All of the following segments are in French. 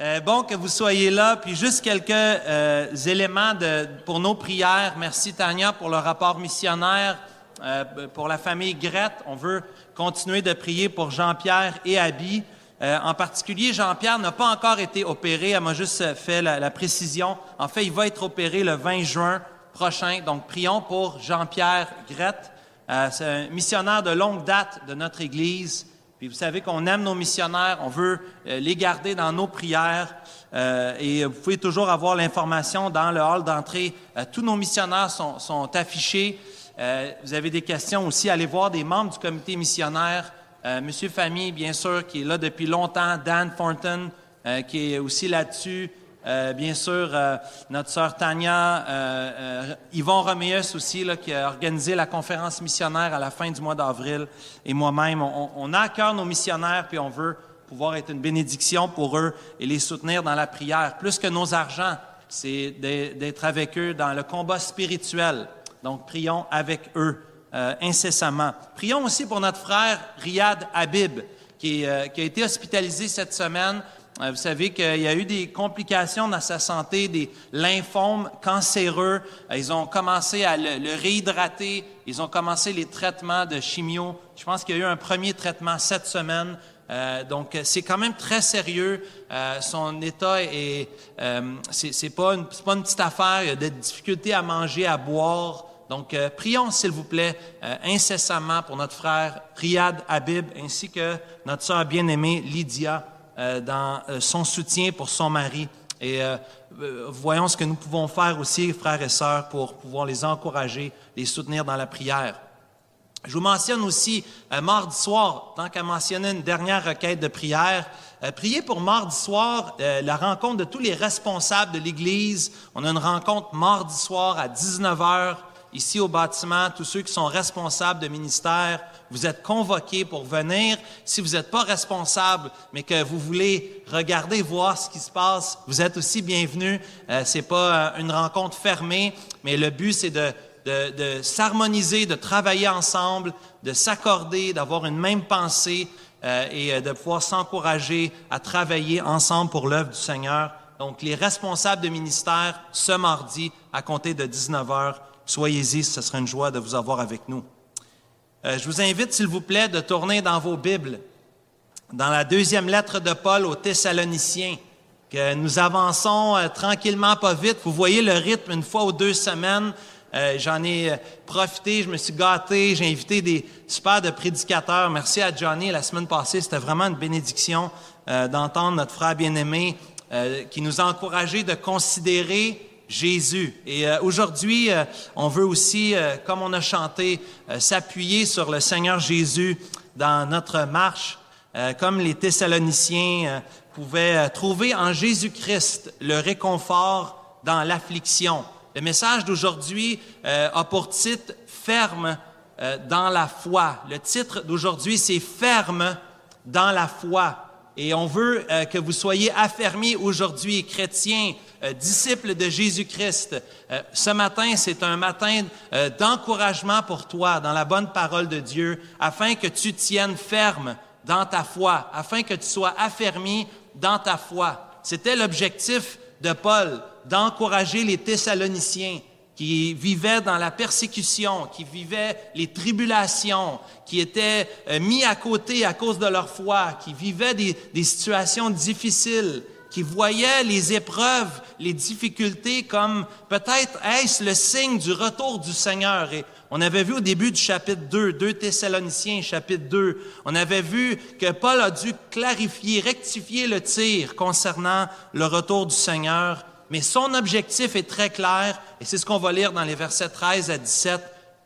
Euh, bon que vous soyez là, puis juste quelques euh, éléments pour nos prières. Merci Tania pour le rapport missionnaire, euh, pour la famille Grette. On veut continuer de prier pour Jean-Pierre et Abby. en particulier, Jean-Pierre n'a pas encore été opéré. Elle m'a juste fait la, la, précision. En fait, il va être opéré le 20 juin prochain. Donc, prions pour Jean-Pierre Grette. C'est un missionnaire de longue date de notre Église. Puis vous savez qu'on aime nos missionnaires, on veut euh, les garder dans nos prières. Euh, et vous pouvez toujours avoir l'information dans le hall d'entrée. Euh, tous nos missionnaires sont, sont affichés. vous avez des questions aussi, allez voir des membres du comité missionnaire. Monsieur Famille, bien sûr, qui est là depuis longtemps. Dan Thornton, qui est aussi là-dessus. Euh, bien sûr, euh, notre sœur Tania, euh, Yvon Roméus aussi, là, qui a organisé la conférence missionnaire à la fin du mois d'avril, et moi-même, on, on, a à cœur nos missionnaires, puis on veut pouvoir être une bénédiction pour eux et les soutenir dans la prière. Plus que nos argents, c'est d'être avec eux dans le combat spirituel. Donc, prions avec eux incessamment. Prions aussi pour notre frère Riyad Habib, qui, qui a été hospitalisé cette semaine euh, vous savez qu'il y a eu des complications dans sa santé, des lymphomes cancéreux. Euh, ils ont commencé à le, réhydrater. Ils ont commencé les traitements de chimio. Je pense qu'il y a eu un premier traitement cette semaine. Euh, donc, c'est quand même très sérieux. son état est, c'est pas, une, pas une petite affaire. Il y a des difficultés à manger, à boire. Donc, prions, s'il vous plaît, incessamment pour notre frère Riyad Habib, ainsi que notre sœur bien-aimée Lydia. Euh, dans euh, son soutien pour son mari. Et euh, voyons ce que nous pouvons faire aussi, frères et sœurs, pour pouvoir les encourager, les soutenir dans la prière. Je vous mentionne aussi mardi soir, tant qu'à mentionner une dernière requête de prière, priez pour mardi soir la rencontre de tous les responsables de l'Église. On a une rencontre mardi soir à 19 heures ici au bâtiment, tous ceux qui sont responsables de ministère, vous êtes convoqués pour venir. Si vous n'êtes pas responsable, mais que vous voulez regarder, voir ce qui se passe, vous êtes aussi bienvenus. Euh, c'est pas euh, une rencontre fermée, mais le but c'est de, de, de s'harmoniser, de travailler ensemble, de s'accorder, d'avoir une même pensée euh, et euh, de pouvoir s'encourager à travailler ensemble pour l'œuvre du Seigneur. Donc, les responsables de ministère ce mardi à compter de 19 heures Soyez-y, ce sera une joie de vous avoir avec nous. Euh, je vous invite, s'il vous plaît, de tourner dans vos Bibles, dans la deuxième lettre de Paul aux Thessaloniciens, que nous avançons euh, tranquillement, pas vite. Vous voyez le rythme une fois ou deux semaines. Euh, j'en ai profité, je me suis gâté, j'ai invité des super de prédicateurs. Merci à Johnny la semaine passée, c'était vraiment une bénédiction d'entendre notre frère bien-aimé qui nous a encouragés de considérer Jésus. Et euh, aujourd'hui, euh, on veut aussi, euh, comme on a chanté, s'appuyer sur le Seigneur Jésus dans notre marche, comme les Thessaloniciens pouvaient trouver en Jésus-Christ le réconfort dans l'affliction. Le message d'aujourd'hui a pour titre Ferme dans la foi. Le titre d'aujourd'hui, c'est Ferme dans la foi. Et on veut que vous soyez affermis aujourd'hui, chrétiens, euh, disciple de Jésus-Christ. Euh, ce matin, c'est un matin euh, d'encouragement pour toi dans la bonne parole de Dieu, afin que tu tiennes ferme dans ta foi, afin que tu sois affermi dans ta foi. C'était l'objectif de Paul, d'encourager les Thessaloniciens qui vivaient dans la persécution, qui vivaient les tribulations, qui étaient mis à côté à cause de leur foi, qui vivaient des, des situations difficiles, qui voyaient les épreuves, les difficultés comme peut-être est-ce le signe du retour du Seigneur. Et on avait vu au début du chapitre 2, 2 Thessaloniciens, chapitre 2, on avait vu que Paul a dû clarifier, rectifier le tir concernant le retour du Seigneur. Mais son objectif est très clair, et c'est ce qu'on va lire dans les versets 13 à 17.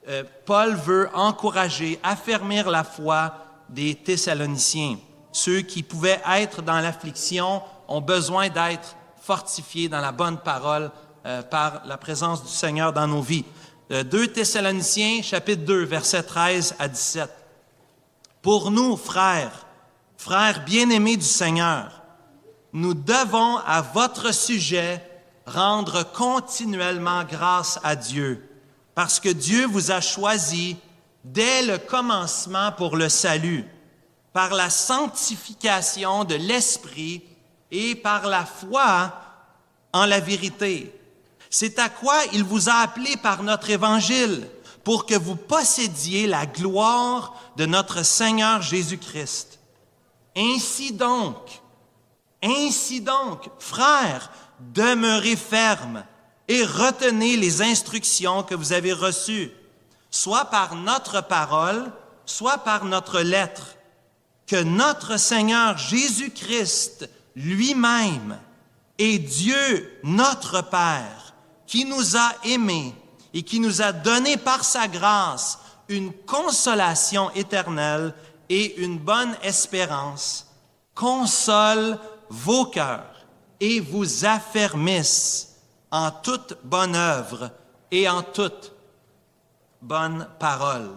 Euh, Paul veut encourager, affermir la foi des Thessaloniciens, ceux qui pouvaient être dans l'affliction ont besoin d'être fortifiés dans la bonne parole euh, par la présence du Seigneur dans nos vies. 2 euh, Thessaloniciens, chapitre 2, versets 13 à 17. Pour nous, frères, frères bien-aimés du Seigneur, nous devons à votre sujet rendre continuellement grâce à Dieu, parce que Dieu vous a choisi dès le commencement pour le salut, par la sanctification de l'Esprit et par la foi en la vérité. C'est à quoi il vous a appelé par notre évangile, pour que vous possédiez la gloire de notre Seigneur Jésus-Christ. Ainsi donc, ainsi donc, frères, demeurez fermes et retenez les instructions que vous avez reçues, soit par notre parole, soit par notre lettre, que notre Seigneur Jésus-Christ lui-même et Dieu, notre Père, qui nous a aimés et qui nous a donné par sa grâce une consolation éternelle et une bonne espérance, console vos cœurs et vous affermisse en toute bonne œuvre et en toute bonne parole.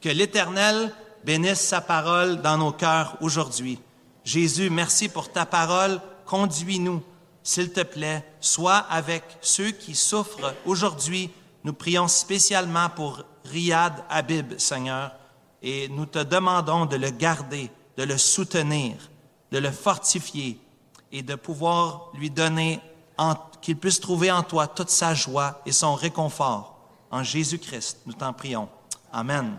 Que l'Éternel bénisse sa parole dans nos cœurs aujourd'hui. Jésus, merci pour ta parole. Conduis-nous s'il te plaît, sois avec ceux qui souffrent aujourd'hui. Nous prions spécialement pour Riyad Habib, Seigneur, et nous te demandons de le garder, de le soutenir, de le fortifier et de pouvoir lui donner, qu'il puisse trouver en toi toute sa joie et son réconfort. En Jésus-Christ, nous t'en prions. Amen.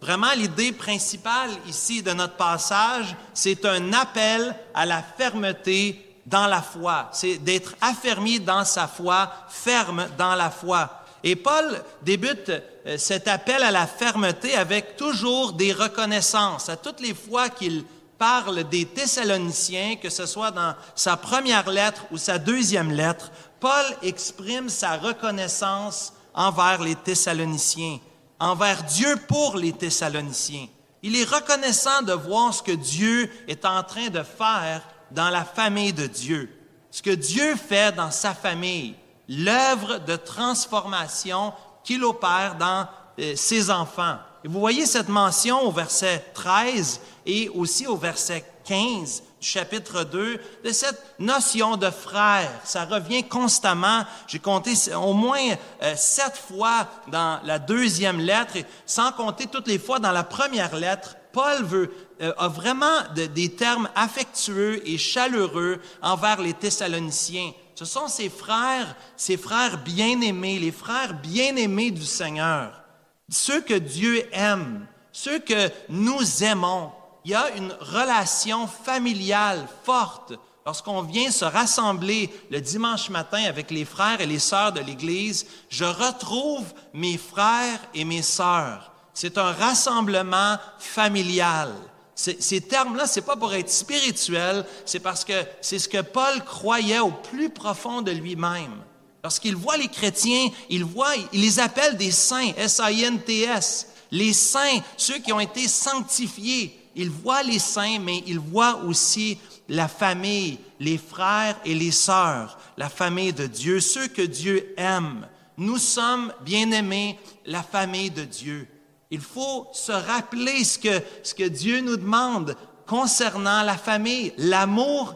Vraiment, l'idée principale ici de notre passage, c'est un appel à la fermeté dans la foi, c'est d'être affermi dans sa foi, ferme dans la foi. Et Paul débute euh, cet appel à la fermeté avec toujours des reconnaissances. À toutes les fois qu'il parle des Thessaloniciens, que ce soit dans sa première lettre ou sa deuxième lettre, Paul exprime sa reconnaissance envers les Thessaloniciens, envers Dieu pour les Thessaloniciens. Il est reconnaissant de voir ce que Dieu est en train de faire dans la famille de Dieu. Ce que Dieu fait dans sa famille, l'œuvre de transformation qu'il opère dans euh, ses enfants. Et vous voyez cette mention au verset 13 et aussi au verset 15 chapitre 2 de cette notion de frère. Ça revient constamment. J'ai compté au moins euh, sept fois dans la deuxième lettre, sans compter toutes les fois dans la première lettre. Paul veut euh, a vraiment des termes affectueux et chaleureux envers les Thessaloniciens. Ce sont ses frères, ses frères bien-aimés, les frères bien-aimés du Seigneur, ceux que Dieu aime, ceux que nous aimons. Il y a une relation familiale forte lorsqu'on vient se rassembler le dimanche matin avec les frères et les sœurs de l'Église. Je retrouve mes frères et mes sœurs. C'est un rassemblement familial. Ces termes-là, c'est pas pour être spirituel, c'est parce que c'est ce que Paul croyait au plus profond de lui-même. Lorsqu'il voit les chrétiens, il voit, il les appelle des saints, S-I-N-T-S, les saints, ceux qui ont été sanctifiés. Il voit les saints, mais il voit aussi la famille, les frères et les sœurs, la famille de Dieu, ceux que Dieu aime. Nous sommes, bien-aimés, la famille de Dieu. Il faut se rappeler ce que, ce que Dieu nous demande concernant la famille, l'amour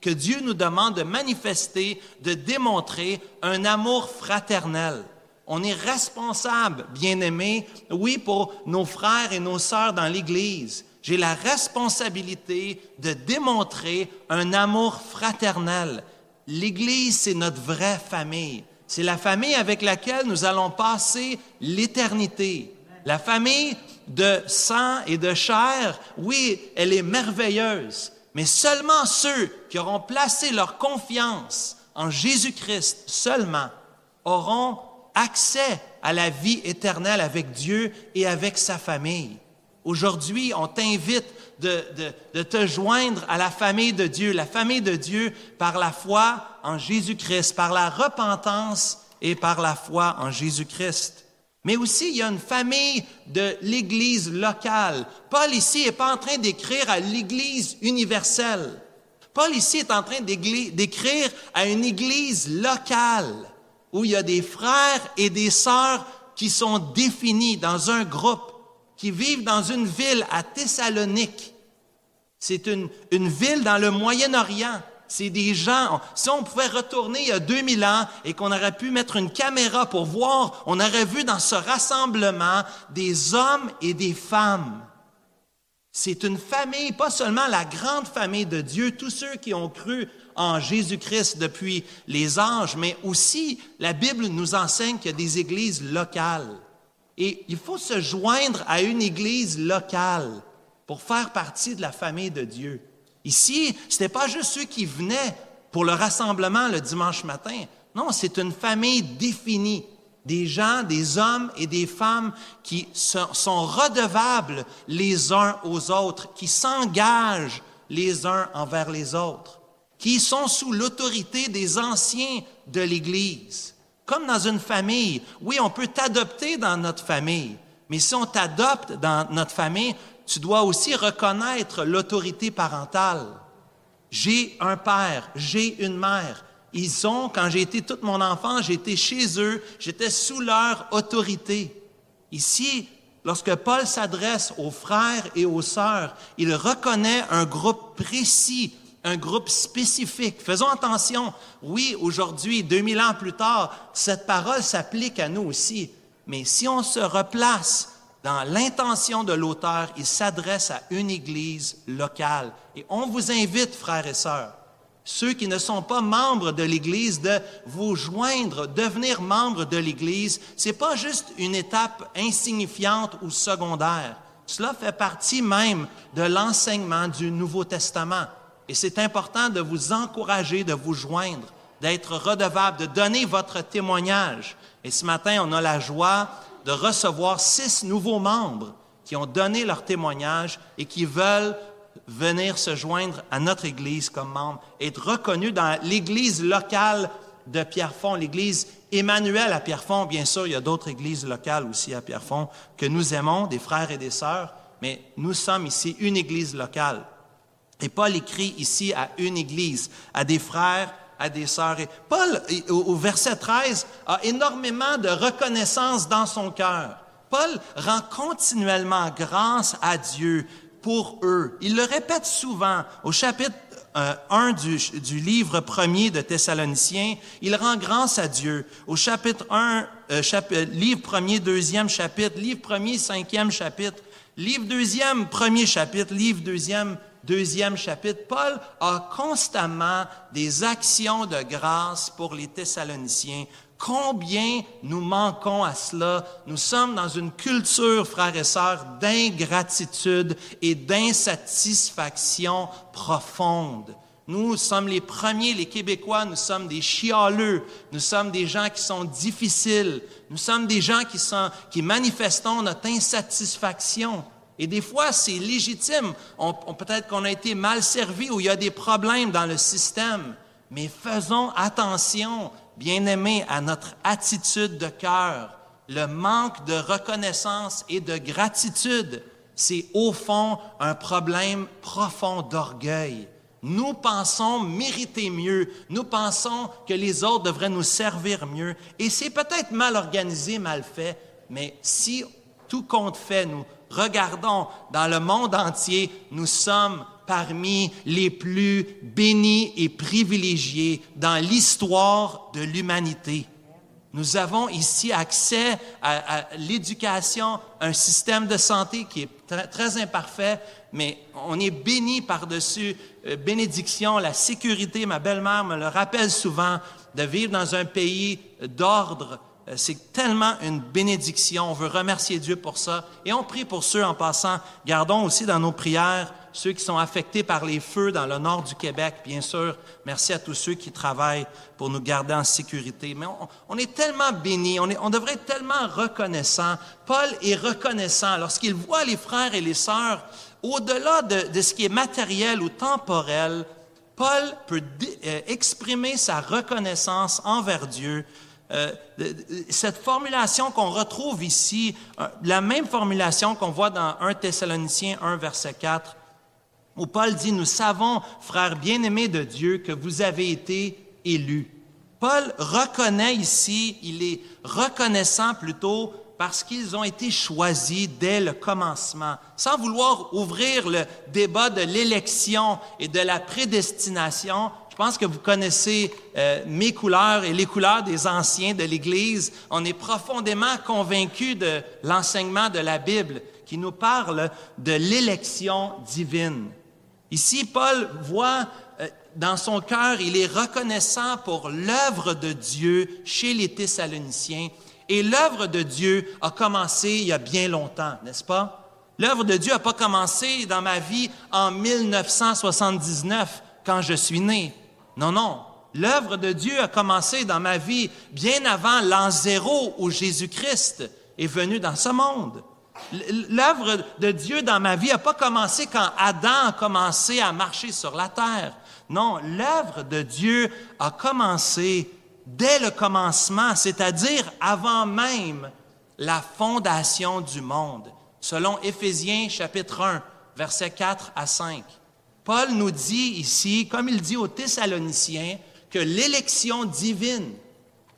que Dieu nous demande de manifester, de démontrer, un amour fraternel. On est responsable, bien-aimés, oui, pour nos frères et nos sœurs dans l'Église. J'ai la responsabilité de démontrer un amour fraternel. L'Église, c'est notre vraie famille. C'est la famille avec laquelle nous allons passer l'éternité. La famille de sang et de chair, oui, elle est merveilleuse, mais seulement ceux qui auront placé leur confiance en Jésus-Christ seulement auront accès à la vie éternelle avec Dieu et avec sa famille. Aujourd'hui, on t'invite de, te joindre à la famille de Dieu, la famille de Dieu par la foi en Jésus-Christ, par la repentance et par la foi en Jésus-Christ. Mais aussi, il y a une famille de l'Église locale. Paul ici n'est pas en train d'écrire à l'Église universelle. Paul ici est en train d'écrire à une Église locale où il y a des frères et des sœurs qui sont définis dans un groupe, qui vivent dans une ville à Thessalonique. C'est une, ville dans le Moyen-Orient. C'est des gens, si on pouvait retourner il y a 2000 ans et qu'on aurait pu mettre une caméra pour voir, on aurait vu dans ce rassemblement des hommes et des femmes C'est une famille, pas seulement la grande famille de Dieu, tous ceux qui ont cru en Jésus-Christ depuis les âges, mais aussi la Bible nous enseigne qu'il y a des églises locales. Et il faut se joindre à une église locale pour faire partie de la famille de Dieu. Ici, ce n'était pas juste ceux qui venaient pour le rassemblement le dimanche matin. Non, c'est une famille définie. Des gens, des hommes et des femmes qui sont redevables les uns aux autres, qui s'engagent les uns envers les autres, qui sont sous l'autorité des anciens de l'Église. Comme dans une famille. Oui, on peut t'adopter dans notre famille, mais si on t'adopte dans notre famille, tu dois aussi reconnaître l'autorité parentale. J'ai un père, j'ai une mère. Ils ont, quand j'ai été toute mon enfance, j'étais chez eux, j'étais sous leur autorité. Ici, lorsque Paul s'adresse aux frères et aux sœurs, il reconnaît un groupe précis, un groupe spécifique. Faisons attention. Oui, aujourd'hui, 2000 ans plus tard, cette parole s'applique à nous aussi. Mais si on se replace dans l'intention de l'auteur, il s'adresse à une église locale. Et on vous invite, frères et sœurs, ceux qui ne sont pas membres de l'Église, de vous joindre, devenir membre de l'Église. C'est pas juste une étape insignifiante ou secondaire. Cela fait partie même de l'enseignement du Nouveau Testament. Et c'est important de vous encourager, de vous joindre, d'être redevable, de donner votre témoignage. Et ce matin, on a la joie de recevoir six nouveaux membres qui ont donné leur témoignage et qui veulent venir se joindre à notre Église comme membre, être reconnu dans l'Église locale de Pierrefonds, l'Église Emmanuel à Pierrefonds. Bien sûr, il y a d'autres églises locales aussi à Pierrefonds que nous aimons, des frères et des sœurs, mais nous sommes ici une Église locale. Et Paul écrit ici à une Église, à des frères, à des sœurs. Et Paul, au verset 13, a énormément de reconnaissance dans son cœur. Paul rend continuellement grâce à Dieu pour eux. Il le répète souvent au chapitre 1 euh, du, du, livre premier de Thessaloniciens, il rend grâce à Dieu. Au chapitre 1, euh, euh, livre premier, deuxième chapitre, livre premier, cinquième chapitre, livre deuxième, premier chapitre, livre deuxième, deuxième chapitre, Paul a constamment des actions de grâce pour les Thessaloniciens Combien nous manquons à cela? Nous sommes dans une culture, frères et sœurs, d'ingratitude et d'insatisfaction profonde. Nous sommes les premiers, les Québécois, nous sommes des chialeux, nous sommes des gens qui sont difficiles, nous sommes des gens qui, sont, qui manifestons notre insatisfaction. Et des fois, c'est légitime. On, Peut-être qu'on a été mal servi ou il y a des problèmes dans le système. Mais faisons attention bien-aimés, à notre attitude de cœur, le manque de reconnaissance et de gratitude, c'est au fond un problème profond d'orgueil. Nous pensons mériter mieux, nous pensons que les autres devraient nous servir mieux, et c'est peut-être mal organisé, mal fait, mais si tout compte fait, nous regardons dans le monde entier, nous sommes parmi les plus bénis et privilégiés dans l'histoire de l'humanité. Nous avons ici accès à, l'éducation, un système de santé qui est très, imparfait, mais on est béni par-dessus euh, bénédiction, la sécurité. Ma belle-mère me le rappelle souvent de vivre dans un pays d'ordre. Euh, c'est tellement une bénédiction. On veut remercier Dieu pour ça. Et on prie pour ceux en passant. Gardons aussi dans nos prières ceux qui sont affectés par les feux dans le nord du Québec, bien sûr. Merci à tous ceux qui travaillent pour nous garder en sécurité. Mais on, est tellement bénis, on, on, devrait être tellement reconnaissant. Paul est reconnaissant lorsqu'il voit les frères et les sœurs au-delà de, ce qui est matériel ou temporel. Paul peut euh, exprimer sa reconnaissance envers Dieu euh, cette formulation qu'on retrouve ici, euh, la même formulation qu'on voit dans 1 Thessaloniciens 1, verset 4, où Paul dit, nous savons, frères bien-aimés de Dieu, que vous avez été élus. Paul reconnaît ici, il est reconnaissant plutôt parce qu'ils ont été choisis dès le commencement. Sans vouloir ouvrir le débat de l'élection et de la prédestination, je pense que vous connaissez euh, mes couleurs et les couleurs des anciens de l'Église. On est profondément convaincus de l'enseignement de la Bible qui nous parle de l'élection divine. Ici, Paul voit euh, dans son cœur, il est reconnaissant pour l'œuvre de Dieu chez les Thessaloniciens. Et l'œuvre de Dieu a commencé il y a bien longtemps, n'est-ce pas? L'œuvre de Dieu n'a pas commencé dans ma vie en 1979 quand je suis né. Non, non. L'œuvre de Dieu a commencé dans ma vie bien avant l'an zéro où Jésus-Christ est venu dans ce monde. L'œuvre de Dieu dans ma vie n'a pas commencé quand Adam a commencé à marcher sur la terre. Non, l'œuvre de Dieu a commencé dès le commencement, c'est-à-dire avant même la fondation du monde, selon Éphésiens chapitre 1, versets 4 à 5. Paul nous dit ici, comme il dit aux Thessaloniciens, que l'élection divine,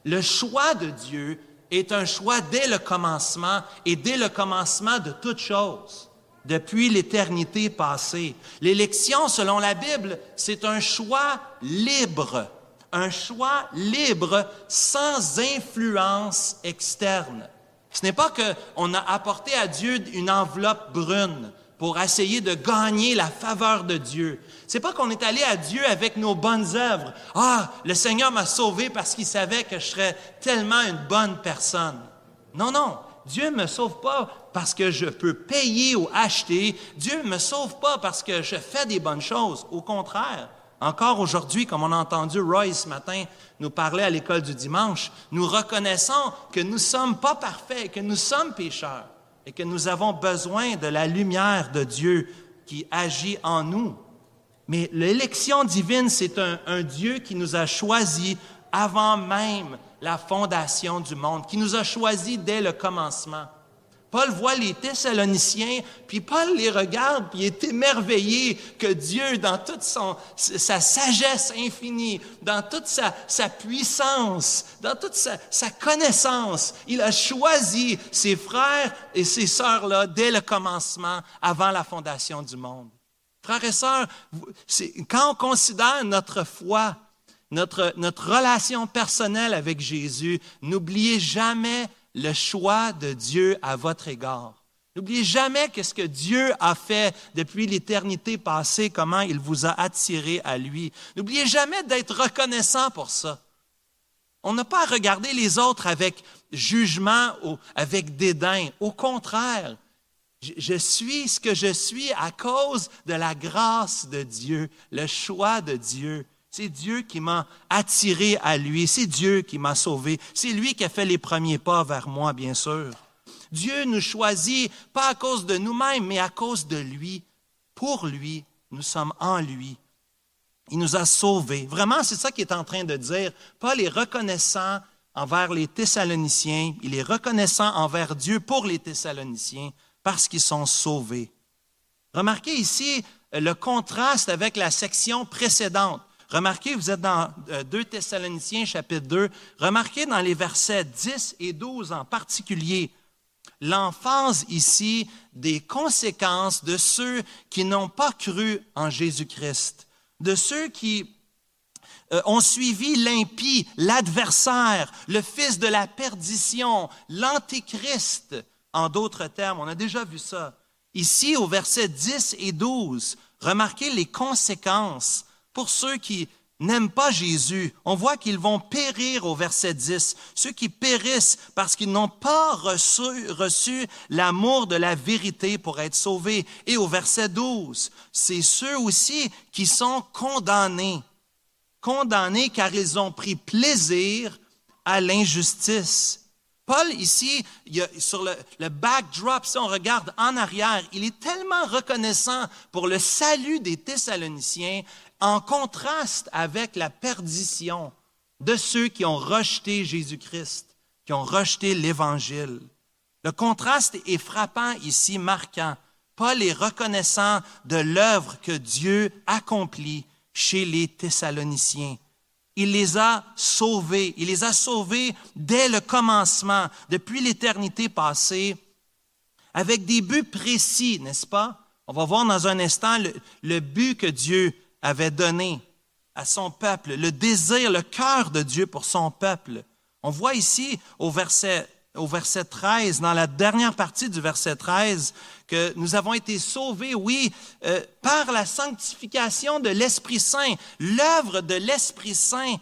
le choix de Dieu, est un choix dès le commencement et dès le commencement de toutes choses, depuis l'éternité passée. L'élection, selon la Bible, c'est un choix libre, un choix libre sans influence externe. Ce n'est pas qu'on a apporté à Dieu une enveloppe brune pour essayer de gagner la faveur de Dieu. C'est pas qu'on est allé à Dieu avec nos bonnes œuvres. Ah, le Seigneur m'a sauvé parce qu'il savait que je serais tellement une bonne personne. Non, non. Dieu me sauve pas parce que je peux payer ou acheter. Dieu me sauve pas parce que je fais des bonnes choses. Au contraire, encore aujourd'hui, comme on a entendu Roy ce matin nous parler à l'école du dimanche, nous reconnaissons que nous sommes pas parfaits, que nous sommes pécheurs et que nous avons besoin de la lumière de Dieu qui agit en nous. Mais l'élection divine, c'est un, Dieu qui nous a choisis avant même la fondation du monde, qui nous a choisis dès le commencement. Paul voit les Thessaloniciens, puis Paul les regarde, puis il est émerveillé que Dieu, dans toute sa sagesse infinie, dans toute sa, sa puissance, dans toute sa, sa, connaissance, il a choisi ses frères et ses sœurs-là dès le commencement, avant la fondation du monde. Frères et sœurs, quand on considère notre foi, notre, notre relation personnelle avec Jésus, n'oubliez jamais le choix de Dieu à votre égard. N'oubliez jamais ce que Dieu a fait depuis l'éternité passée, comment il vous a attiré à lui. N'oubliez jamais d'être reconnaissant pour ça. On n'a pas à regarder les autres avec jugement ou avec dédain. Au contraire, je suis ce que je suis à cause de la grâce de Dieu, le choix de Dieu. C'est Dieu qui m'a attiré à lui. C'est Dieu qui m'a sauvé. C'est lui qui a fait les premiers pas vers moi, bien sûr. Dieu nous choisit pas à cause de nous-mêmes, mais à cause de lui. Pour lui, nous sommes en lui. Il nous a sauvés. Vraiment, c'est ça qu'il est en train de dire. Paul est reconnaissant envers les Thessaloniciens. Il est reconnaissant envers Dieu pour les Thessaloniciens parce qu'ils sont sauvés. Remarquez ici le contraste avec la section précédente. Remarquez, vous êtes dans 2 euh, Thessaloniciens chapitre 2, remarquez dans les versets 10 et 12 en particulier l'emphase ici des conséquences de ceux qui n'ont pas cru en Jésus-Christ, de ceux qui euh, ont suivi l'impie, l'adversaire, le fils de la perdition, l'antéchrist, en d'autres termes. On a déjà vu ça. Ici, au verset 10 et 12, remarquez les conséquences pour ceux qui n'aiment pas Jésus, on voit qu'ils vont périr au verset 10. Ceux qui périssent parce qu'ils n'ont pas reçu, l'amour de la vérité pour être sauvés. Et au verset 12, c'est ceux aussi qui sont condamnés. Condamnés car ils ont pris plaisir à l'injustice. Paul, ici, sur le, le, backdrop, si on regarde en arrière, il est tellement reconnaissant pour le salut des Thessaloniciens en contraste avec la perdition de ceux qui ont rejeté Jésus-Christ, qui ont rejeté l'Évangile. Le contraste est frappant ici, marquant. Paul est reconnaissant de l'œuvre que Dieu accomplit chez les Thessaloniciens. Il les a sauvés. Il les a sauvés dès le commencement, depuis l'éternité passée, avec des buts précis, n'est-ce pas? On va voir dans un instant le, le but que Dieu avait donné à son peuple, le désir, le cœur de Dieu pour son peuple. On voit ici au verset au verset 13, dans la dernière partie du verset 13, que nous avons été sauvés, oui, euh, par la sanctification de l'Esprit Saint, l'œuvre de l'Esprit Saint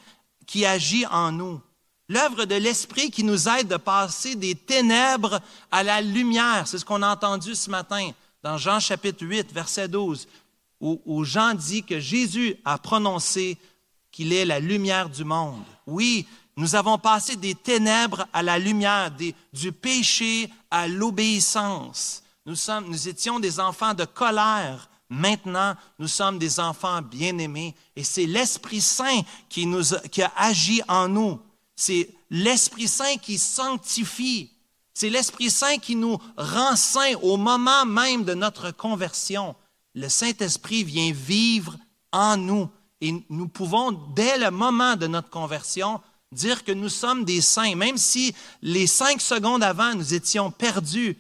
qui agit en nous, l'œuvre de l'Esprit qui nous aide de passer des ténèbres à la lumière. C'est ce qu'on a entendu ce matin dans Jean chapitre 8, verset 12, où, Jean dit que Jésus a prononcé qu'il est la lumière du monde. Oui, nous avons passé des ténèbres à la lumière, du péché à l'obéissance. Nous, étions des enfants de colère. Maintenant, nous sommes des enfants bien-aimés. Et c'est l'Esprit Saint qui, qui a agi en nous. C'est l'Esprit Saint qui sanctifie. C'est l'Esprit Saint qui nous rend saints au moment même de notre conversion. Le Saint-Esprit vient vivre en nous. Et nous pouvons, dès le moment de notre conversion, dire que nous sommes des saints, même si les cinq secondes avant, nous étions perdus,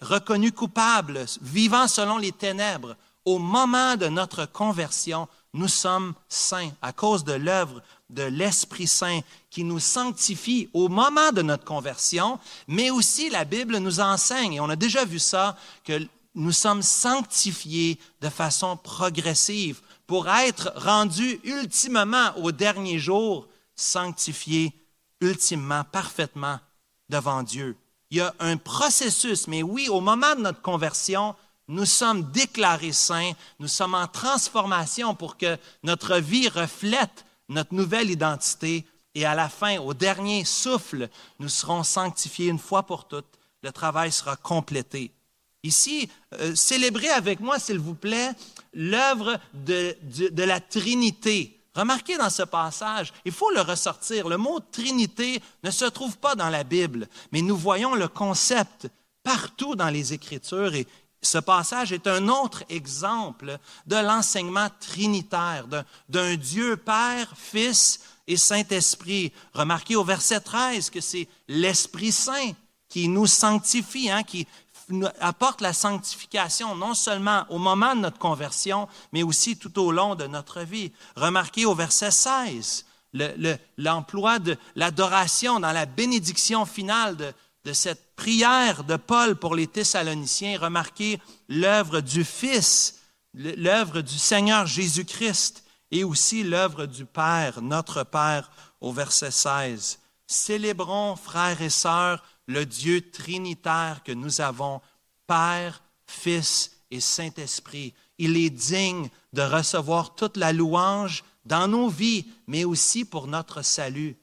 reconnus coupables, vivant selon les ténèbres. Au moment de notre conversion, nous sommes saints à cause de l'œuvre de l'Esprit Saint qui nous sanctifie au moment de notre conversion, mais aussi la Bible nous enseigne, et on a déjà vu ça, que nous sommes sanctifiés de façon progressive pour être rendus ultimement au dernier jour sanctifié ultimement, parfaitement devant Dieu. Il y a un processus, mais oui, au moment de notre conversion, nous sommes déclarés saints, nous sommes en transformation pour que notre vie reflète notre nouvelle identité et à la fin, au dernier souffle, nous serons sanctifiés une fois pour toutes. Le travail sera complété. Ici, euh, célébrez avec moi, s'il vous plaît, l'œuvre de, de la Trinité Remarquez dans ce passage, il faut le ressortir, le mot Trinité ne se trouve pas dans la Bible, mais nous voyons le concept partout dans les Écritures et ce passage est un autre exemple de l'enseignement trinitaire, d'un Dieu Père, Fils et Saint-Esprit. Remarquez au verset 13 que c'est l'Esprit Saint qui nous sanctifie, hein, qui apporte la sanctification non seulement au moment de notre conversion, mais aussi tout au long de notre vie. Remarquez au verset 16 l'emploi de l'adoration dans la bénédiction finale de, de cette prière de Paul pour les Thessaloniciens. Remarquez l'œuvre du Fils, l'œuvre du Seigneur Jésus-Christ et aussi l'œuvre du Père, notre Père, au verset 16. Célébrons, frères et sœurs, le Dieu trinitaire que nous avons, Père, Fils et Saint-Esprit. Il est digne de recevoir toute la louange dans nos vies, mais aussi pour notre salut.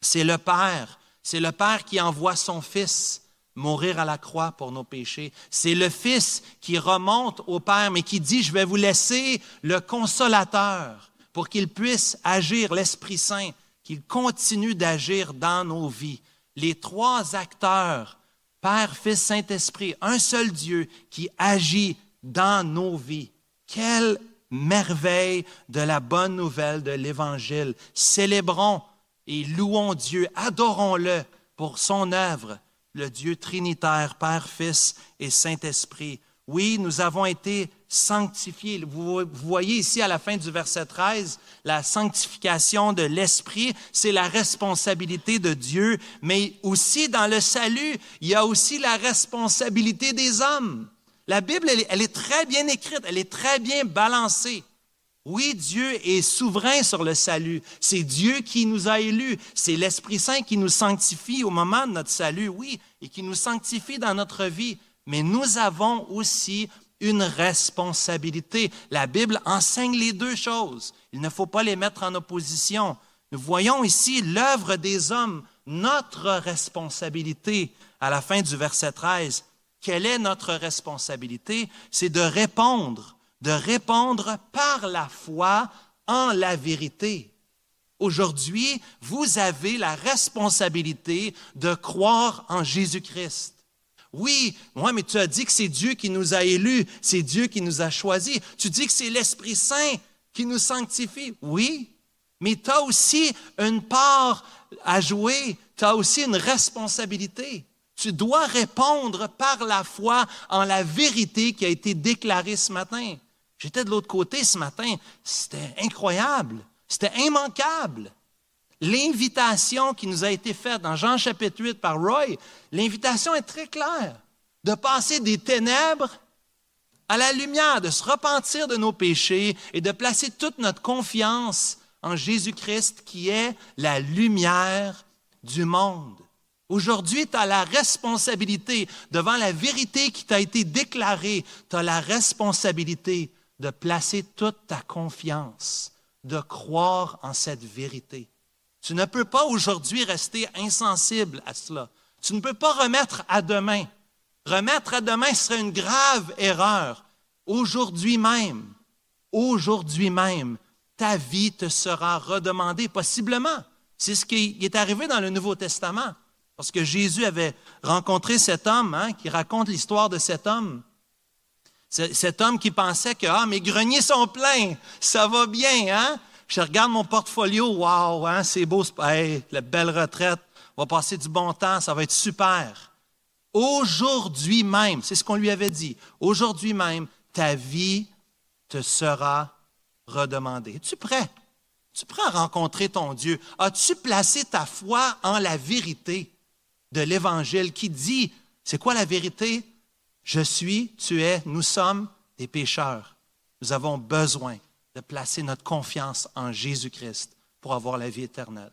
C'est le Père, c'est le Père qui envoie son Fils mourir à la croix pour nos péchés. C'est le Fils qui remonte au Père, mais qui dit, je vais vous laisser le consolateur pour qu'il puisse agir, l'Esprit Saint, qu'il continue d'agir dans nos vies les trois acteurs, Père, Fils, Saint-Esprit, un seul Dieu qui agit dans nos vies. Quelle merveille de la bonne nouvelle de l'Évangile. Célébrons et louons Dieu, adorons-le pour son œuvre, le Dieu trinitaire, Père, Fils et Saint-Esprit. Oui, nous avons été sanctifiés. Vous, voyez ici à la fin du verset 13, la sanctification de l'Esprit, c'est la responsabilité de Dieu, mais aussi dans le salut, il y a aussi la responsabilité des hommes. La Bible, elle, est très bien écrite, elle est très bien balancée. Oui, Dieu est souverain sur le salut. C'est Dieu qui nous a élus. C'est l'Esprit Saint qui nous sanctifie au moment de notre salut, oui, et qui nous sanctifie dans notre vie mais nous avons aussi une responsabilité. La Bible enseigne les deux choses. Il ne faut pas les mettre en opposition. Nous voyons ici l'œuvre des hommes, notre responsabilité à la fin du verset 13. Quelle est notre responsabilité? C'est de répondre, de répondre par la foi en la vérité. Aujourd'hui, vous avez la responsabilité de croire en Jésus-Christ. Oui, moi, mais tu as dit que c'est Dieu qui nous a élus, c'est Dieu qui nous a choisis. Tu dis que c'est l'Esprit Saint qui nous sanctifie. Oui, mais tu as aussi une part à jouer, tu as aussi une responsabilité. Tu dois répondre par la foi en la vérité qui a été déclarée ce matin. J'étais de l'autre côté ce matin, c'était incroyable, c'était immanquable. L'invitation qui nous a été faite dans Jean chapitre 8 par Roy, l'invitation est très claire, de passer des ténèbres à la lumière, de se repentir de nos péchés et de placer toute notre confiance en Jésus-Christ qui est la lumière du monde. Aujourd'hui, tu as la responsabilité, devant la vérité qui t'a été déclarée, tu as la responsabilité de placer toute ta confiance, de croire en cette vérité. Tu ne peux pas aujourd'hui rester insensible à cela. Tu ne peux pas remettre à demain. Remettre à demain serait une grave erreur. Aujourd'hui même, aujourd'hui même, ta vie te sera redemandée, possiblement. C'est ce qui est arrivé dans le Nouveau Testament. Parce que Jésus avait rencontré cet homme, hein, qui raconte l'histoire de cet homme. Cet homme qui pensait que ah, mes greniers sont pleins, ça va bien, hein? Je regarde mon portfolio, waouh, hein, c'est beau, hey, la belle retraite, on va passer du bon temps, ça va être super. Aujourd'hui même, c'est ce qu'on lui avait dit, aujourd'hui même, ta vie te sera redemandée. Es-tu prêt? Es-tu prêt à rencontrer ton Dieu? As-tu placé ta foi en la vérité? de l'Évangile qui dit, c'est quoi la vérité? Je suis, tu es, nous sommes des pécheurs. Nous avons besoin de placer notre confiance en Jésus-Christ pour avoir la vie éternelle.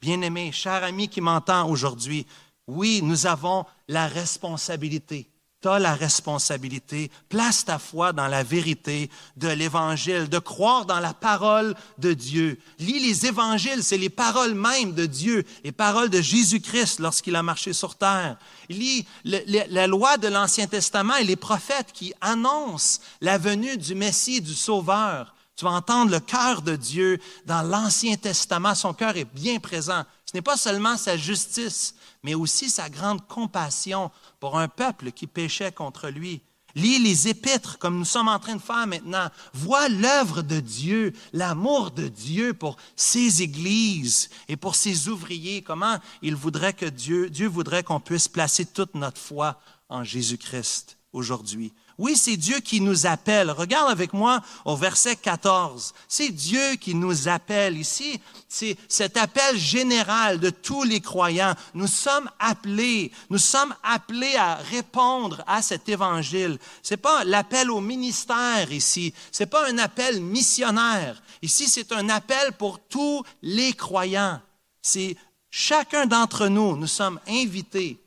Bien-aimé, cher ami qui m'entend aujourd'hui, oui, nous avons la responsabilité tu as la responsabilité, place ta foi dans la vérité de l'Évangile, de croire dans la parole de Dieu. Lis les Évangiles, c'est les paroles mêmes de Dieu, les paroles de Jésus-Christ lorsqu'il a marché sur terre. Lis la loi de l'Ancien Testament et les prophètes qui annoncent la venue du Messie, du Sauveur. Tu vas entendre le cœur de Dieu dans l'Ancien Testament. Son cœur est bien présent. Ce n'est pas seulement sa justice, mais aussi sa grande compassion pour un peuple qui péchait contre lui. Lis les épîtres comme nous sommes en train de faire maintenant. Vois l'œuvre de Dieu, l'amour de Dieu pour ses églises et pour ses ouvriers. Comment il voudrait que Dieu, Dieu voudrait qu'on puisse placer toute notre foi en Jésus-Christ aujourd'hui. Oui, c'est Dieu qui nous appelle. Regarde avec moi au verset 14. C'est Dieu qui nous appelle. Ici, c'est cet appel général de tous les croyants. Nous sommes appelés, nous sommes appelés à répondre à cet évangile. C'est pas l'appel au ministère ici. C'est pas un appel missionnaire. Ici, c'est un appel pour tous les croyants. C'est chacun d'entre nous, nous sommes invités.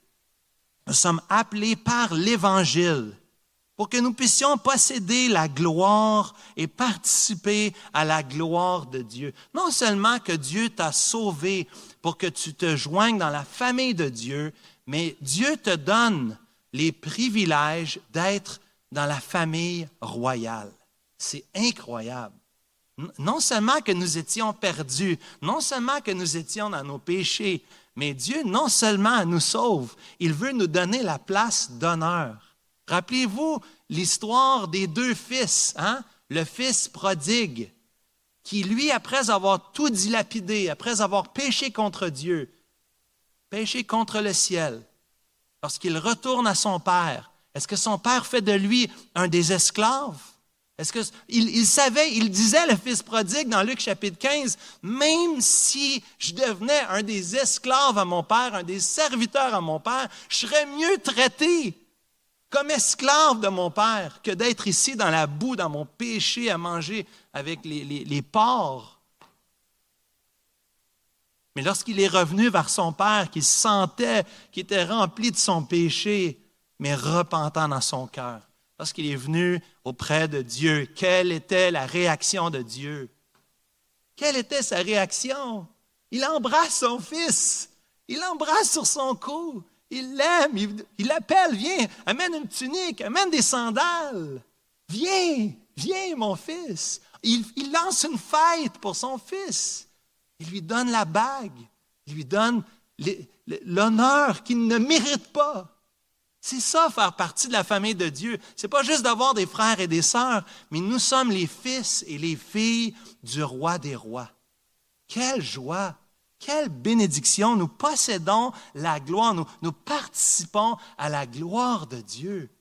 Nous sommes appelés par l'évangile pour que nous puissions posséder la gloire et participer à la gloire de Dieu. Non seulement que Dieu t'a sauvé pour que tu te joignes dans la famille de Dieu, mais Dieu te donne les privilèges d'être dans la famille royale. C'est incroyable. Non seulement que nous étions perdus, non seulement que nous étions dans nos péchés, mais Dieu non seulement nous sauve, il veut nous donner la place d'honneur. Rappelez-vous l'histoire des deux fils, hein? le fils prodigue, qui lui, après avoir tout dilapidé, après avoir péché contre Dieu, péché contre le ciel, lorsqu'il retourne à son père, est-ce que son père fait de lui un des esclaves? Est-ce que il, savait, il disait le fils prodigue dans Luc chapitre 15, même si je devenais un des esclaves à mon père, un des serviteurs à mon père, je serais mieux traité comme esclave de mon Père que d'être ici dans la boue, dans mon péché, à manger avec les, porcs. Mais lorsqu'il est revenu vers son Père, qu'il sentait qu'il était rempli de son péché, mais repentant dans son cœur, lorsqu'il est venu auprès de Dieu, quelle était la réaction de Dieu? Quelle était sa réaction? Il embrasse son fils, il l'embrasse sur son cou, il l'aime, il, l'appelle, viens, amène une tunique, amène des sandales. Viens, viens, mon fils. Il, lance une fête pour son fils. Il lui donne la bague. Il lui donne l'honneur qu'il ne mérite pas. C'est ça, faire partie de la famille de Dieu. C'est pas juste d'avoir des frères et des sœurs, mais nous sommes les fils et les filles du roi des rois. Quelle joie! Quelle bénédiction, nous possédons la gloire, nous, participons à la gloire de Dieu.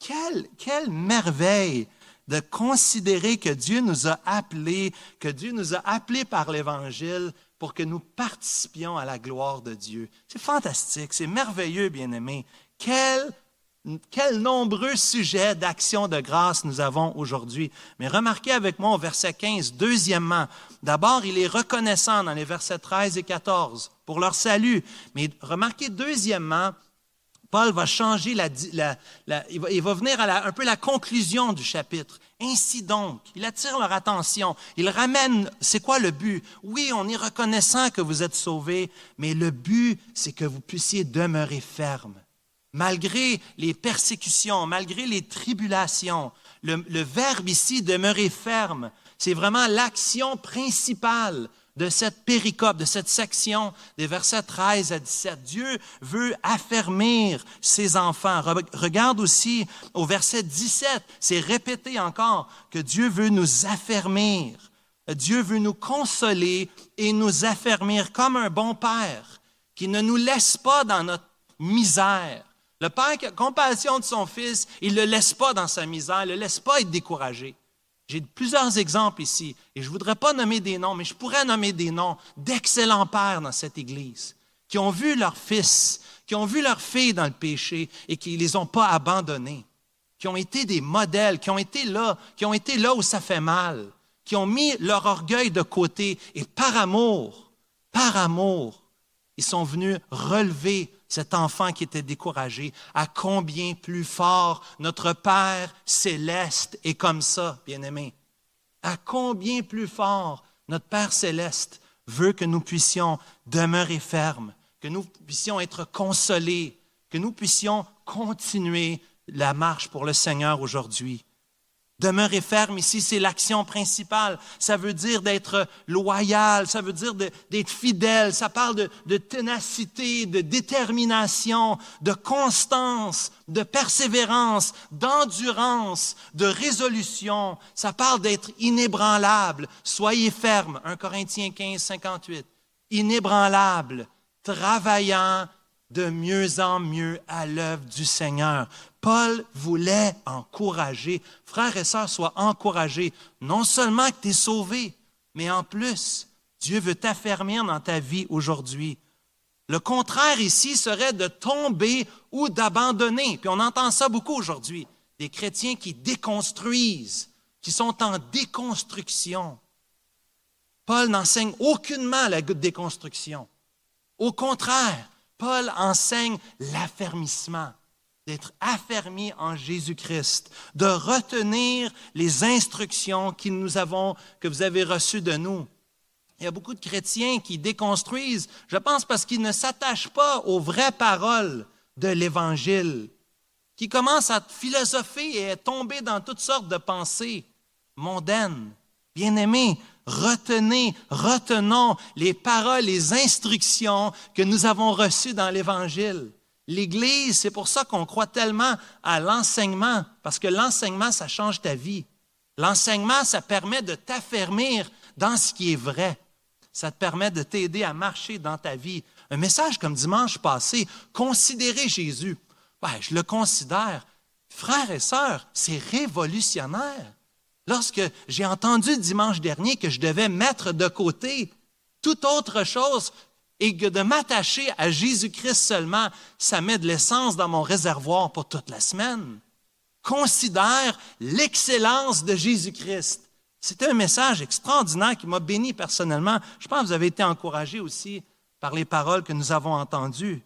Quelle, quelle merveille de considérer que Dieu nous a appelés, que Dieu nous a appelés par l'Évangile pour que nous participions à la gloire de Dieu. C'est fantastique, c'est merveilleux, bien-aimés. Quel, quel nombreux sujets d'action de grâce nous avons aujourd'hui? Mais remarquez avec moi au verset 15, deuxièmement, d'abord, il est reconnaissant dans les versets 13 et 14 pour leur salut. Mais remarquez deuxièmement, Paul va changer la, il, va, venir à un peu la conclusion du chapitre. Ainsi donc, il attire leur attention, il ramène, c'est quoi le but? Oui, on est reconnaissant que vous êtes sauvés, mais le but, c'est que vous puissiez demeurer ferme. Malgré les persécutions, malgré les tribulations, le, le verbe ici, demeurer ferme, c'est vraiment l'action principale de cette péricope, de cette section des versets 13 à 17. Dieu veut affermir ses enfants. Regarde aussi au verset 17, c'est répété encore que Dieu veut nous affermir. Dieu veut nous consoler et nous affermir comme un bon père qui ne nous laisse pas dans notre misère. Le père qui a compassion de son fils, il ne le laisse pas dans sa misère, il ne le laisse pas être découragé. J'ai plusieurs exemples ici, et je ne voudrais pas nommer des noms, mais je pourrais nommer des noms d'excellents pères dans cette Église qui ont vu leur fils, qui ont vu leur fille dans le péché et qui ne les ont pas abandonnés, qui ont été des modèles, qui ont été là, qui ont été là où ça fait mal, qui ont mis leur orgueil de côté et par amour, par amour, ils sont venus relever cet enfant qui était découragé, à combien plus fort notre Père céleste est comme ça, bien-aimé. À combien plus fort notre Père céleste veut que nous puissions demeurer fermes, que nous puissions être consolés, que nous puissions continuer la marche pour le Seigneur aujourd'hui. Demeurer ferme ici, c'est l'action principale. Ça veut dire d'être loyal, ça veut dire d'être fidèle, ça parle de, ténacité, de détermination, de constance, de persévérance, d'endurance, de résolution. Ça parle d'être inébranlable. Soyez ferme, 1 Corinthiens 15, 58. Inébranlable, travaillant de mieux en mieux à l'œuvre du Seigneur. Paul voulait encourager. Frères et sœurs, sois encouragés. Non seulement que tu es sauvé, mais en plus, Dieu veut t'affermir dans ta vie aujourd'hui. Le contraire ici serait de tomber ou d'abandonner. Puis on entend ça beaucoup aujourd'hui. Des chrétiens qui déconstruisent, qui sont en déconstruction. Paul n'enseigne aucunement la déconstruction. Au contraire, Paul enseigne l'affermissement, d'être affermi en Jésus-Christ, de retenir les instructions que nous avons, que vous avez reçues de nous. Il y a beaucoup de chrétiens qui déconstruisent, je pense parce qu'ils ne s'attachent pas aux vraies paroles de l'Évangile, qui commencent à philosopher et à tomber dans toutes sortes de pensées mondaines. Bien-aimés, retenez, retenons les paroles, les instructions que nous avons reçues dans l'Évangile. L'Église, c'est pour ça qu'on croit tellement à l'enseignement, parce que l'enseignement, ça change ta vie. L'enseignement, ça permet de t'affermir dans ce qui est vrai. Ça te permet de t'aider à marcher dans ta vie. Un message comme dimanche passé, considérez Jésus. Ben, je le considère. Frères et sœurs, c'est révolutionnaire. Lorsque j'ai entendu dimanche dernier que je devais mettre de côté toute autre chose et que de m'attacher à Jésus-Christ seulement, ça met de l'essence dans mon réservoir pour toute la semaine. Considère l'excellence de Jésus-Christ. C'était un message extraordinaire qui m'a béni personnellement. Je pense que vous avez été encouragés aussi par les paroles que nous avons entendues.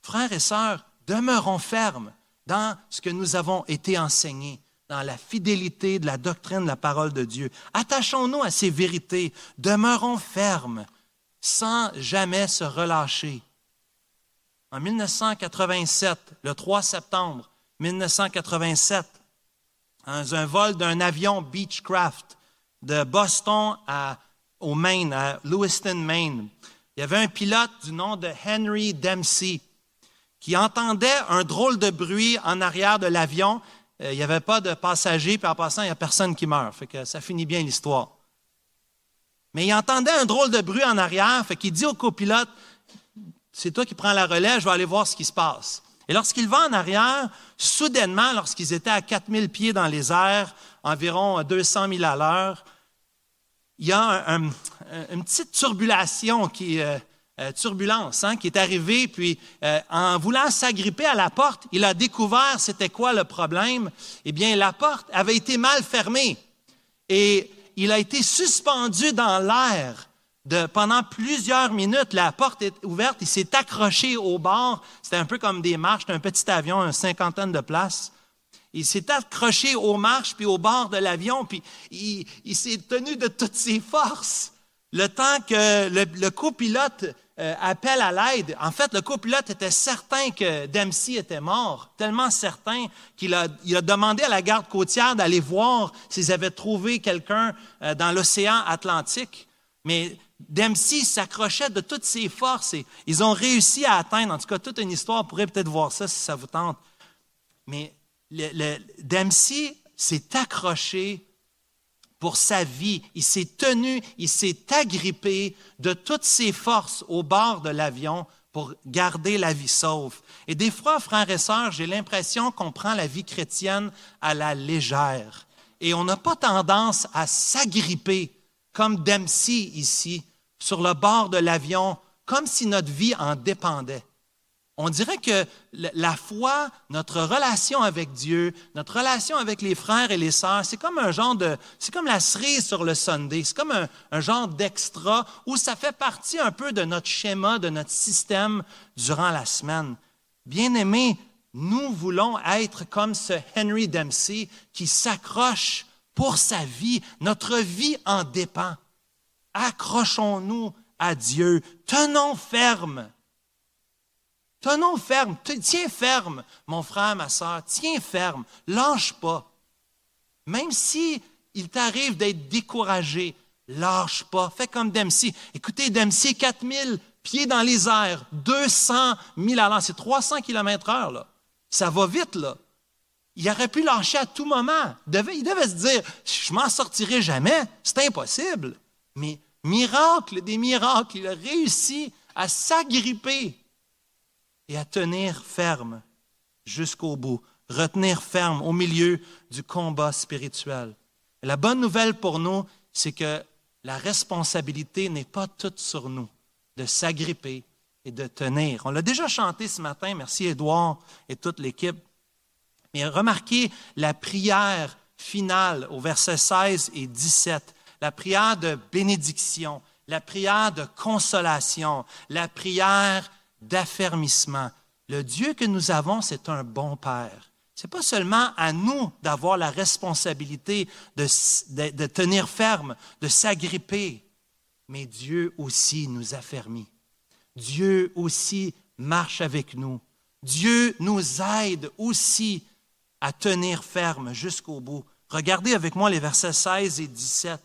Frères et sœurs, demeurons fermes dans ce que nous avons été enseignés dans la fidélité de la doctrine de la parole de Dieu. Attachons-nous à ces vérités, demeurons fermes, sans jamais se relâcher. En 1987, le 3 septembre 1987, dans un vol d'un avion Beechcraft de Boston au Maine, à Lewiston, Maine, il y avait un pilote du nom de Henry Dempsey qui entendait un drôle de bruit en arrière de l'avion euh, il n'y avait pas de passagers, puis en passant, il n'y a personne qui meurt. Ça finit bien l'histoire. Mais il entendait un drôle de bruit en arrière, fait qu'il dit au copilote, c'est toi qui prends la relais, je vais aller voir ce qui se passe. Et lorsqu'il va en arrière, soudainement, lorsqu'ils étaient à 4000 pieds dans les airs, environ 200 000 à l'heure, il y a une petite turbulation qui, euh, euh, turbulence hein, qui est arrivée, puis euh, en voulant s'agripper à la porte, il a découvert c'était quoi le problème. Eh bien, la porte avait été mal fermée et il a été suspendu dans l'air. Pendant plusieurs minutes, la porte est ouverte, il s'est accroché au bord. C'était un peu comme des marches d'un petit avion, une cinquantaine de places. Il s'est accroché aux marches puis au bord de l'avion, puis il, s'est tenu de toutes ses forces. Le temps que le, copilote euh, appelle à l'aide, en fait, le copilote était certain que Dempsey était mort, tellement certain qu'il a, il a demandé à la garde côtière d'aller voir s'ils avaient trouvé quelqu'un euh, dans l'océan Atlantique. Mais Dempsey s'accrochait de toutes ses forces et ils ont réussi à atteindre, en tout cas, toute une histoire, vous pourrez peut-être voir ça si ça vous tente. Mais le, Dempsey s'est accroché pour sa vie. Il s'est tenu, il s'est agrippé de toutes ses forces au bord de l'avion pour garder la vie sauve. Et des fois, frères et sœurs, j'ai l'impression qu'on prend la vie chrétienne à la légère. Et on n'a pas tendance à s'agripper comme Dempsey ici, sur le bord de l'avion, comme si notre vie en dépendait. On dirait que la foi, notre relation avec Dieu, notre relation avec les frères et les sœurs, c'est comme un genre de, c'est comme la cerise sur le Sunday, c'est comme un, genre d'extra où ça fait partie un peu de notre schéma, de notre système durant la semaine. Bien aimés, nous voulons être comme ce Henry Dempsey qui s'accroche pour sa vie. Notre vie en dépend. Accrochons-nous à Dieu. Tenons ferme Tenons ferme, tiens ferme, mon frère, ma soeur, tiens ferme, lâche pas. Même si il t'arrive d'être découragé, lâche pas. Fais comme Dempsey. Écoutez, Dempsey, 4000 pieds dans les airs, 200 000 à l'heure, c'est 300 km heure, là. Ça va vite, là. Il aurait pu lâcher à tout moment. Il devait, il devait se dire, je m'en sortirai jamais, c'est impossible. Mais miracle des miracles, il a réussi à s'agripper et à tenir ferme jusqu'au bout, retenir ferme au milieu du combat spirituel. la bonne nouvelle pour nous, c'est que la responsabilité n'est pas toute sur nous de s'agripper et de tenir. On l'a déjà chanté ce matin, merci Édouard et toute l'équipe. Mais remarquez la prière finale au verset 16 et 17, la prière de bénédiction, la prière de consolation, la prière d'affermissement. Le Dieu que nous avons, c'est un bon Père. Ce n'est pas seulement à nous d'avoir la responsabilité de, tenir ferme, de s'agripper, mais Dieu aussi nous affermit. Dieu aussi marche avec nous. Dieu nous aide aussi à tenir ferme jusqu'au bout. Regardez avec moi les versets 16 et 17.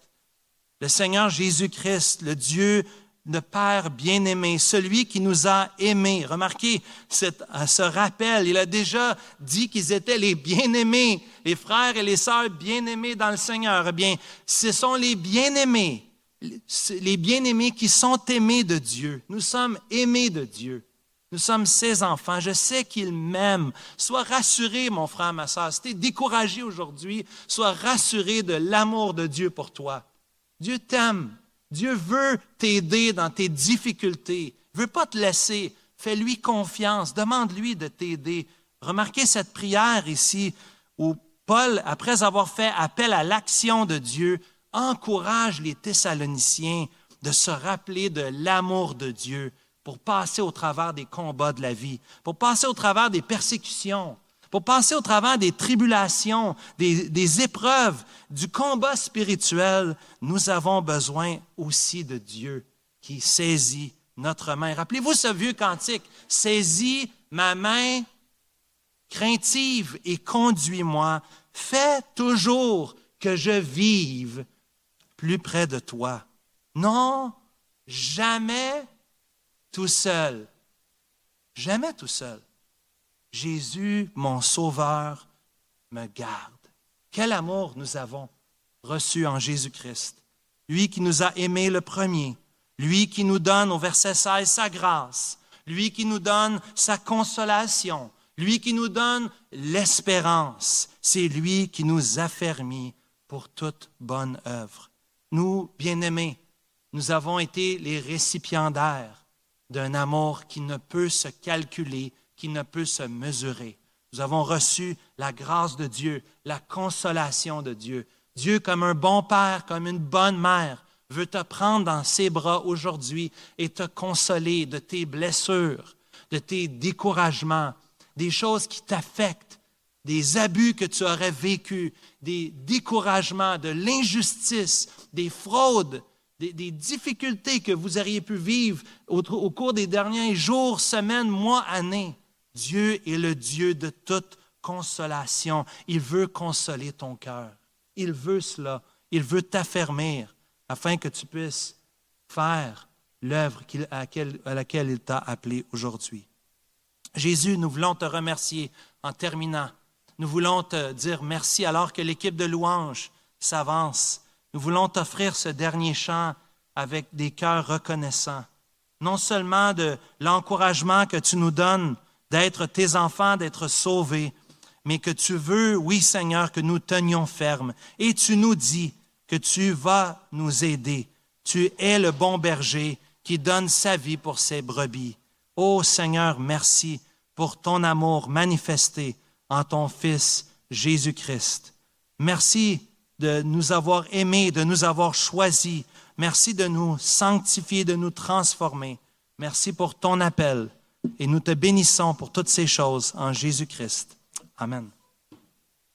Le Seigneur Jésus-Christ, le Dieu le Père bien-aimé, celui qui nous a aimés. Remarquez ce rappel, il a déjà dit qu'ils étaient les bien-aimés, les frères et les sœurs bien-aimés dans le Seigneur. Eh bien, ce sont les bien-aimés, les bien-aimés qui sont aimés de Dieu. Nous sommes aimés de Dieu. Nous sommes ses enfants. Je sais qu'il m'aime. Sois rassuré, mon frère, ma sœur. Si tu es découragé aujourd'hui, sois rassuré de l'amour de Dieu pour toi. Dieu t'aime. Dieu veut t'aider dans tes difficultés, ne veut pas te laisser. Fais-lui confiance, demande-lui de t'aider. Remarquez cette prière ici où Paul, après avoir fait appel à l'action de Dieu, encourage les Thessaloniciens de se rappeler de l'amour de Dieu pour passer au travers des combats de la vie, pour passer au travers des persécutions, pour passer au travers des tribulations, des, épreuves, du combat spirituel, nous avons besoin aussi de Dieu qui saisit notre main. Rappelez-vous ce vieux cantique, saisis ma main craintive et conduis-moi. Fais toujours que je vive plus près de toi. Non, jamais tout seul. Jamais tout seul. Jésus, mon Sauveur, me garde. Quel amour nous avons reçu en Jésus-Christ. Lui qui nous a aimés le premier, lui qui nous donne au verset 16 sa grâce, lui qui nous donne sa consolation, lui qui nous donne l'espérance. C'est lui qui nous affermit pour toute bonne œuvre. Nous, bien-aimés, nous avons été les récipiendaires d'un amour qui ne peut se calculer, qui ne peut se mesurer. Nous avons reçu la grâce de Dieu, la consolation de Dieu. Dieu, comme un bon père, comme une bonne mère, veut te prendre dans ses bras aujourd'hui et te consoler de tes blessures, de tes découragements, des choses qui t'affectent, des abus que tu aurais vécus, des découragements, de l'injustice, des fraudes, des, difficultés que vous auriez pu vivre au, au cours des derniers jours, semaines, mois, années. Dieu est le Dieu de toute consolation. Il veut consoler ton cœur. Il veut cela. Il veut t'affermir afin que tu puisses faire l'œuvre à laquelle il t'a appelé aujourd'hui. Jésus, nous voulons te remercier en terminant. Nous voulons te dire merci alors que l'équipe de louanges s'avance. Nous voulons t'offrir ce dernier chant avec des cœurs reconnaissants. Non seulement de l'encouragement que tu nous donnes d'être tes enfants, d'être sauvés, mais que tu veux, oui Seigneur, que nous tenions ferme. Et tu nous dis que tu vas nous aider. Tu es le bon berger qui donne sa vie pour ses brebis. Ô Seigneur, merci pour ton amour manifesté en ton Fils Jésus-Christ. Merci de nous avoir aimés, de nous avoir choisis. Merci de nous sanctifier, de nous transformer. Merci pour ton appel. Et nous te bénissons pour toutes ces choses en Jésus-Christ. Amen.